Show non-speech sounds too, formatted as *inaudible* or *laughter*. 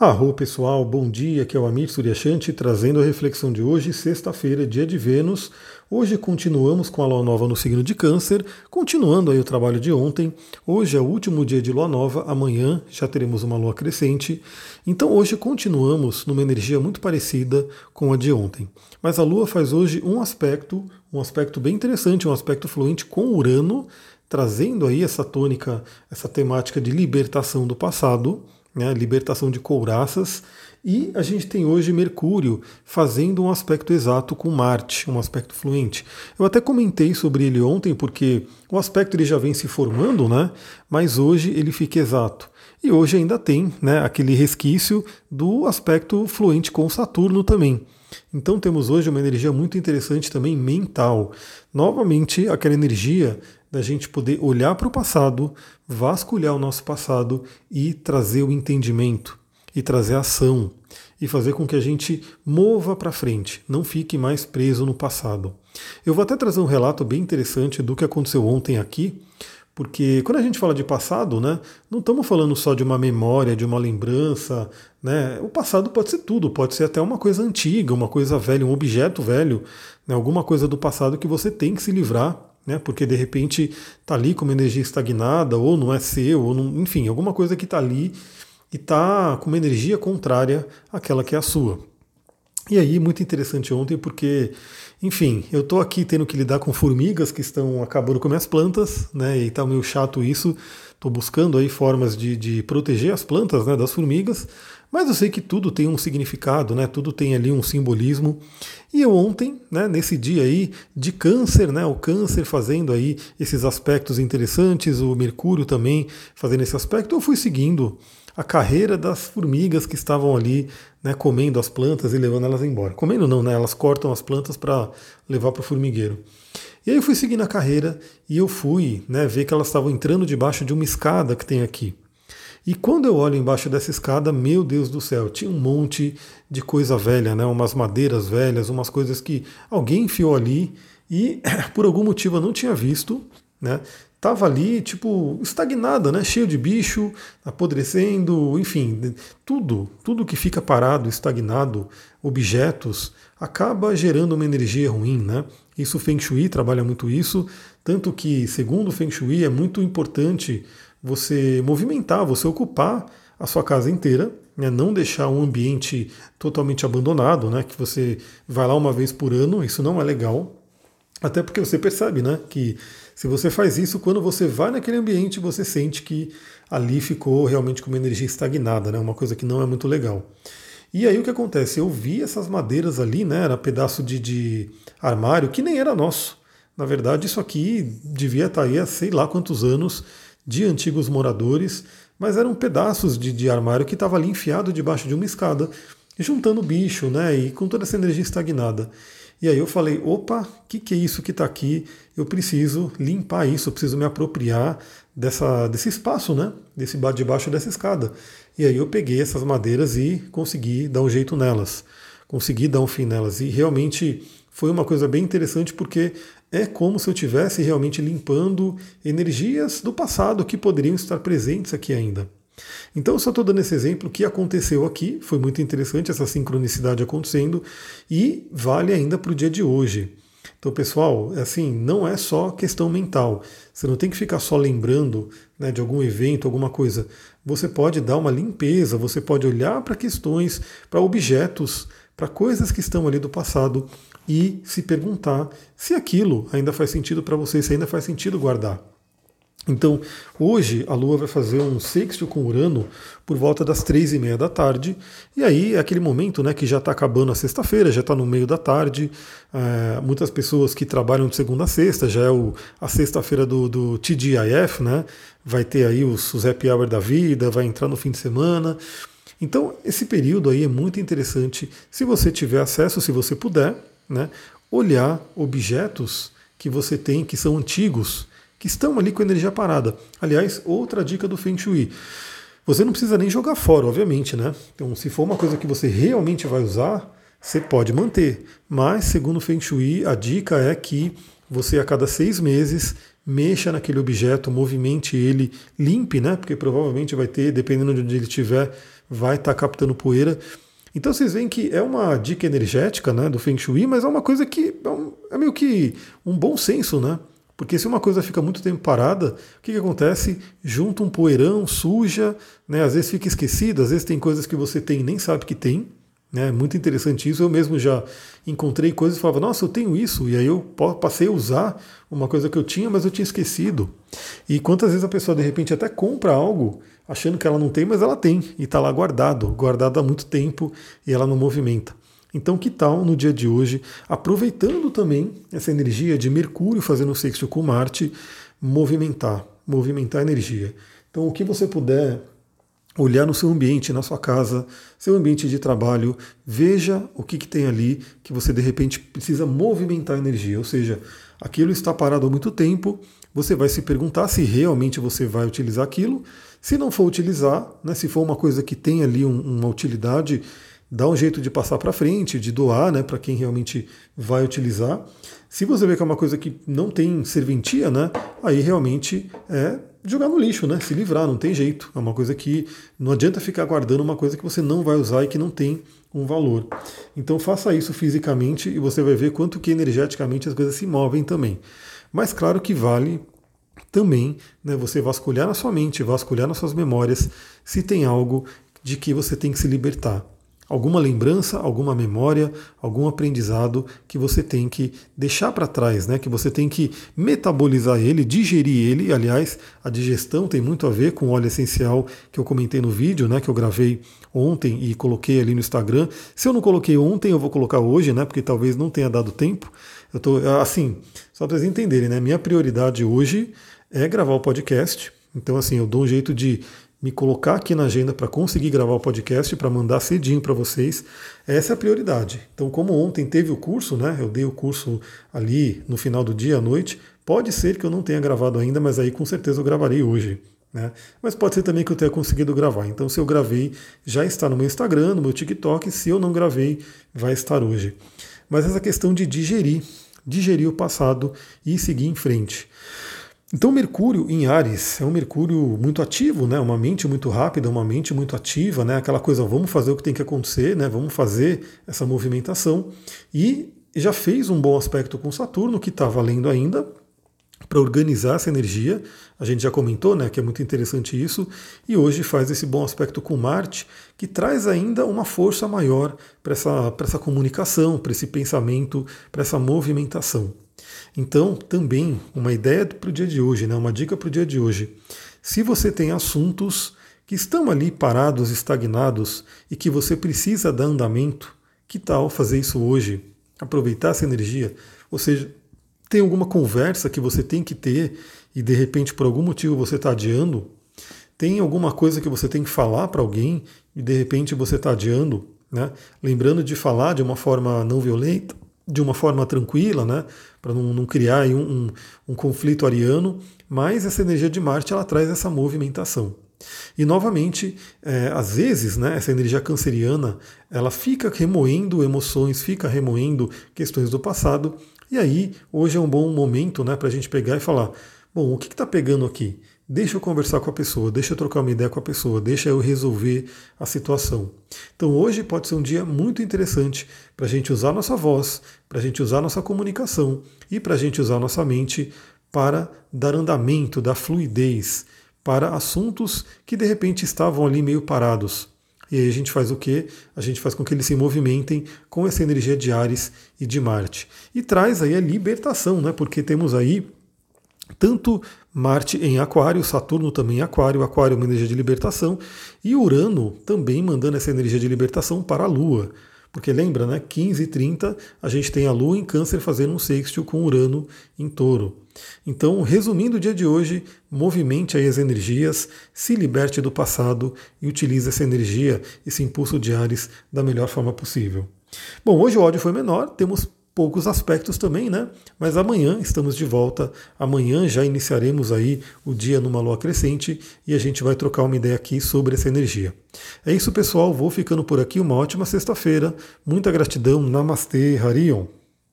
Arro pessoal, bom dia, aqui é o Amir Suryashanti trazendo a reflexão de hoje, sexta-feira, dia de Vênus. Hoje continuamos com a Lua Nova no signo de Câncer, continuando aí o trabalho de ontem. Hoje é o último dia de Lua Nova, amanhã já teremos uma Lua crescente. Então hoje continuamos numa energia muito parecida com a de ontem. Mas a Lua faz hoje um aspecto, um aspecto bem interessante, um aspecto fluente com Urano, trazendo aí essa tônica, essa temática de libertação do passado né, libertação de couraças, e a gente tem hoje Mercúrio fazendo um aspecto exato com Marte, um aspecto fluente. Eu até comentei sobre ele ontem, porque o aspecto ele já vem se formando, né? Mas hoje ele fica exato. E hoje ainda tem né, aquele resquício do aspecto fluente com Saturno também. Então temos hoje uma energia muito interessante também mental. Novamente, aquela energia da gente poder olhar para o passado, vasculhar o nosso passado e trazer o entendimento, e trazer ação, e fazer com que a gente mova para frente, não fique mais preso no passado. Eu vou até trazer um relato bem interessante do que aconteceu ontem aqui, porque quando a gente fala de passado, né, não estamos falando só de uma memória, de uma lembrança. Né? O passado pode ser tudo, pode ser até uma coisa antiga, uma coisa velha, um objeto velho, né, alguma coisa do passado que você tem que se livrar né? Porque de repente está ali com uma energia estagnada, ou não é seu, ou não, enfim, alguma coisa que está ali e está com uma energia contrária àquela que é a sua. E aí, muito interessante ontem, porque, enfim, eu estou aqui tendo que lidar com formigas que estão acabando com minhas plantas, né? E está meio chato isso. Estou buscando aí formas de, de proteger as plantas né, das formigas, mas eu sei que tudo tem um significado, né? Tudo tem ali um simbolismo. E eu ontem, né, nesse dia aí de câncer, né, o câncer fazendo aí esses aspectos interessantes, o Mercúrio também fazendo esse aspecto, eu fui seguindo a carreira das formigas que estavam ali, né, comendo as plantas e levando elas embora. Comendo não, né? Elas cortam as plantas para levar para o formigueiro. E aí eu fui seguindo a carreira e eu fui, né, ver que elas estavam entrando debaixo de uma escada que tem aqui. E quando eu olho embaixo dessa escada, meu Deus do céu, tinha um monte de coisa velha, né? umas madeiras velhas, umas coisas que alguém enfiou ali e *coughs* por algum motivo eu não tinha visto, né? Tava ali, tipo, estagnada, né? Cheio de bicho, apodrecendo, enfim, tudo, tudo que fica parado, estagnado, objetos, acaba gerando uma energia ruim, né? Isso o Feng Shui trabalha muito isso, tanto que, segundo o Feng Shui, é muito importante você movimentar, você ocupar a sua casa inteira, né, não deixar um ambiente totalmente abandonado, né, que você vai lá uma vez por ano, isso não é legal. Até porque você percebe né, que se você faz isso, quando você vai naquele ambiente, você sente que ali ficou realmente com uma energia estagnada, né, uma coisa que não é muito legal. E aí o que acontece? Eu vi essas madeiras ali, né? Era pedaço de, de armário que nem era nosso. Na verdade, isso aqui devia estar aí há sei lá quantos anos de antigos moradores, mas eram pedaços de, de armário que estava ali enfiado debaixo de uma escada, juntando bicho, né? E com toda essa energia estagnada. E aí eu falei, opa, o que, que é isso que está aqui? Eu preciso limpar isso, eu preciso me apropriar dessa, desse espaço, né? Desse debaixo dessa escada. E aí eu peguei essas madeiras e consegui dar um jeito nelas, consegui dar um fim nelas. E realmente foi uma coisa bem interessante porque é como se eu estivesse realmente limpando energias do passado que poderiam estar presentes aqui ainda. Então, eu só estou dando esse exemplo que aconteceu aqui, foi muito interessante essa sincronicidade acontecendo e vale ainda para o dia de hoje. Então, pessoal, é assim, não é só questão mental. Você não tem que ficar só lembrando né, de algum evento, alguma coisa. Você pode dar uma limpeza, você pode olhar para questões, para objetos, para coisas que estão ali do passado e se perguntar se aquilo ainda faz sentido para você, se ainda faz sentido guardar. Então, hoje a Lua vai fazer um sexto com Urano por volta das três e meia da tarde, e aí é aquele momento né, que já está acabando a sexta-feira, já está no meio da tarde. É, muitas pessoas que trabalham de segunda a sexta, já é o, a sexta-feira do, do TGIF, né? Vai ter aí os, os happy hour da vida, vai entrar no fim de semana. Então, esse período aí é muito interessante. Se você tiver acesso, se você puder, né, olhar objetos que você tem que são antigos, que estão ali com energia parada. Aliás, outra dica do Feng Shui. Você não precisa nem jogar fora, obviamente, né? Então, se for uma coisa que você realmente vai usar, você pode manter. Mas, segundo o Feng Shui, a dica é que você a cada seis meses mexa naquele objeto, movimente ele, limpe, né? Porque provavelmente vai ter, dependendo de onde ele estiver, vai estar tá captando poeira. Então vocês veem que é uma dica energética né, do Feng Shui, mas é uma coisa que é, um, é meio que um bom senso, né? Porque se uma coisa fica muito tempo parada, o que, que acontece? Junta um poeirão, suja, né? às vezes fica esquecido, às vezes tem coisas que você tem e nem sabe que tem. É muito interessante isso. Eu mesmo já encontrei coisas e falava, nossa, eu tenho isso. E aí eu passei a usar uma coisa que eu tinha, mas eu tinha esquecido. E quantas vezes a pessoa de repente até compra algo achando que ela não tem, mas ela tem. E está lá guardado, guardado há muito tempo e ela não movimenta. Então, que tal no dia de hoje, aproveitando também essa energia de Mercúrio fazendo sexto com Marte, movimentar, movimentar a energia. Então, o que você puder olhar no seu ambiente, na sua casa, seu ambiente de trabalho, veja o que, que tem ali que você de repente precisa movimentar a energia, ou seja, aquilo está parado há muito tempo, você vai se perguntar se realmente você vai utilizar aquilo. Se não for utilizar, né, se for uma coisa que tem ali um, uma utilidade, dá um jeito de passar para frente, de doar né, para quem realmente vai utilizar. Se você vê que é uma coisa que não tem serventia, né, aí realmente é jogar no lixo, né? Se livrar, não tem jeito. É uma coisa que não adianta ficar guardando uma coisa que você não vai usar e que não tem um valor. Então faça isso fisicamente e você vai ver quanto que energeticamente as coisas se movem também. Mas claro que vale também né, você vasculhar na sua mente, vasculhar nas suas memórias se tem algo de que você tem que se libertar alguma lembrança, alguma memória, algum aprendizado que você tem que deixar para trás, né? Que você tem que metabolizar ele, digerir ele. Aliás, a digestão tem muito a ver com o óleo essencial que eu comentei no vídeo, né? Que eu gravei ontem e coloquei ali no Instagram. Se eu não coloquei ontem, eu vou colocar hoje, né? Porque talvez não tenha dado tempo. Eu tô assim, só para vocês entenderem, né? Minha prioridade hoje é gravar o podcast. Então, assim, eu dou um jeito de me colocar aqui na agenda para conseguir gravar o podcast, para mandar cedinho para vocês. Essa é a prioridade. Então, como ontem teve o curso, né? Eu dei o curso ali no final do dia à noite. Pode ser que eu não tenha gravado ainda, mas aí com certeza eu gravarei hoje. Né? Mas pode ser também que eu tenha conseguido gravar. Então, se eu gravei, já está no meu Instagram, no meu TikTok. Se eu não gravei, vai estar hoje. Mas essa questão de digerir, digerir o passado e seguir em frente. Então, Mercúrio em Ares é um Mercúrio muito ativo, né? uma mente muito rápida, uma mente muito ativa, né? aquela coisa, vamos fazer o que tem que acontecer, né? vamos fazer essa movimentação. E já fez um bom aspecto com Saturno, que está valendo ainda, para organizar essa energia. A gente já comentou né, que é muito interessante isso. E hoje faz esse bom aspecto com Marte, que traz ainda uma força maior para essa, essa comunicação, para esse pensamento, para essa movimentação. Então, também uma ideia para o dia de hoje, né? uma dica para o dia de hoje. Se você tem assuntos que estão ali parados, estagnados e que você precisa dar andamento, que tal fazer isso hoje? Aproveitar essa energia? Ou seja, tem alguma conversa que você tem que ter e de repente por algum motivo você está adiando? Tem alguma coisa que você tem que falar para alguém e de repente você está adiando? Né? Lembrando de falar de uma forma não violenta, de uma forma tranquila, né, para não, não, criar um, um, um, conflito ariano, mas essa energia de Marte ela traz essa movimentação. E novamente, é, às vezes, né, essa energia canceriana ela fica remoendo emoções, fica remoendo questões do passado, e aí hoje é um bom momento né, para a gente pegar e falar: bom, o que está pegando aqui? Deixa eu conversar com a pessoa, deixa eu trocar uma ideia com a pessoa, deixa eu resolver a situação. Então hoje pode ser um dia muito interessante para a gente usar nossa voz, para a gente usar nossa comunicação e para a gente usar nossa mente para dar andamento, dar fluidez para assuntos que de repente estavam ali meio parados. E aí a gente faz o quê? A gente faz com que eles se movimentem com essa energia de Ares e de Marte. E traz aí a libertação, né? Porque temos aí tanto Marte em Aquário, Saturno também em Aquário, Aquário é uma energia de libertação, e Urano também mandando essa energia de libertação para a Lua. Porque lembra, né? 15 e 30 a gente tem a Lua em Câncer fazendo um sextil com Urano em Touro. Então, resumindo o dia de hoje, movimente aí as energias, se liberte do passado e utilize essa energia, esse impulso de Ares da melhor forma possível. Bom, hoje o ódio foi menor, temos poucos aspectos também, né? Mas amanhã estamos de volta. Amanhã já iniciaremos aí o dia numa lua crescente e a gente vai trocar uma ideia aqui sobre essa energia. É isso, pessoal. Vou ficando por aqui. Uma ótima sexta-feira. Muita gratidão. Namastê, Harion.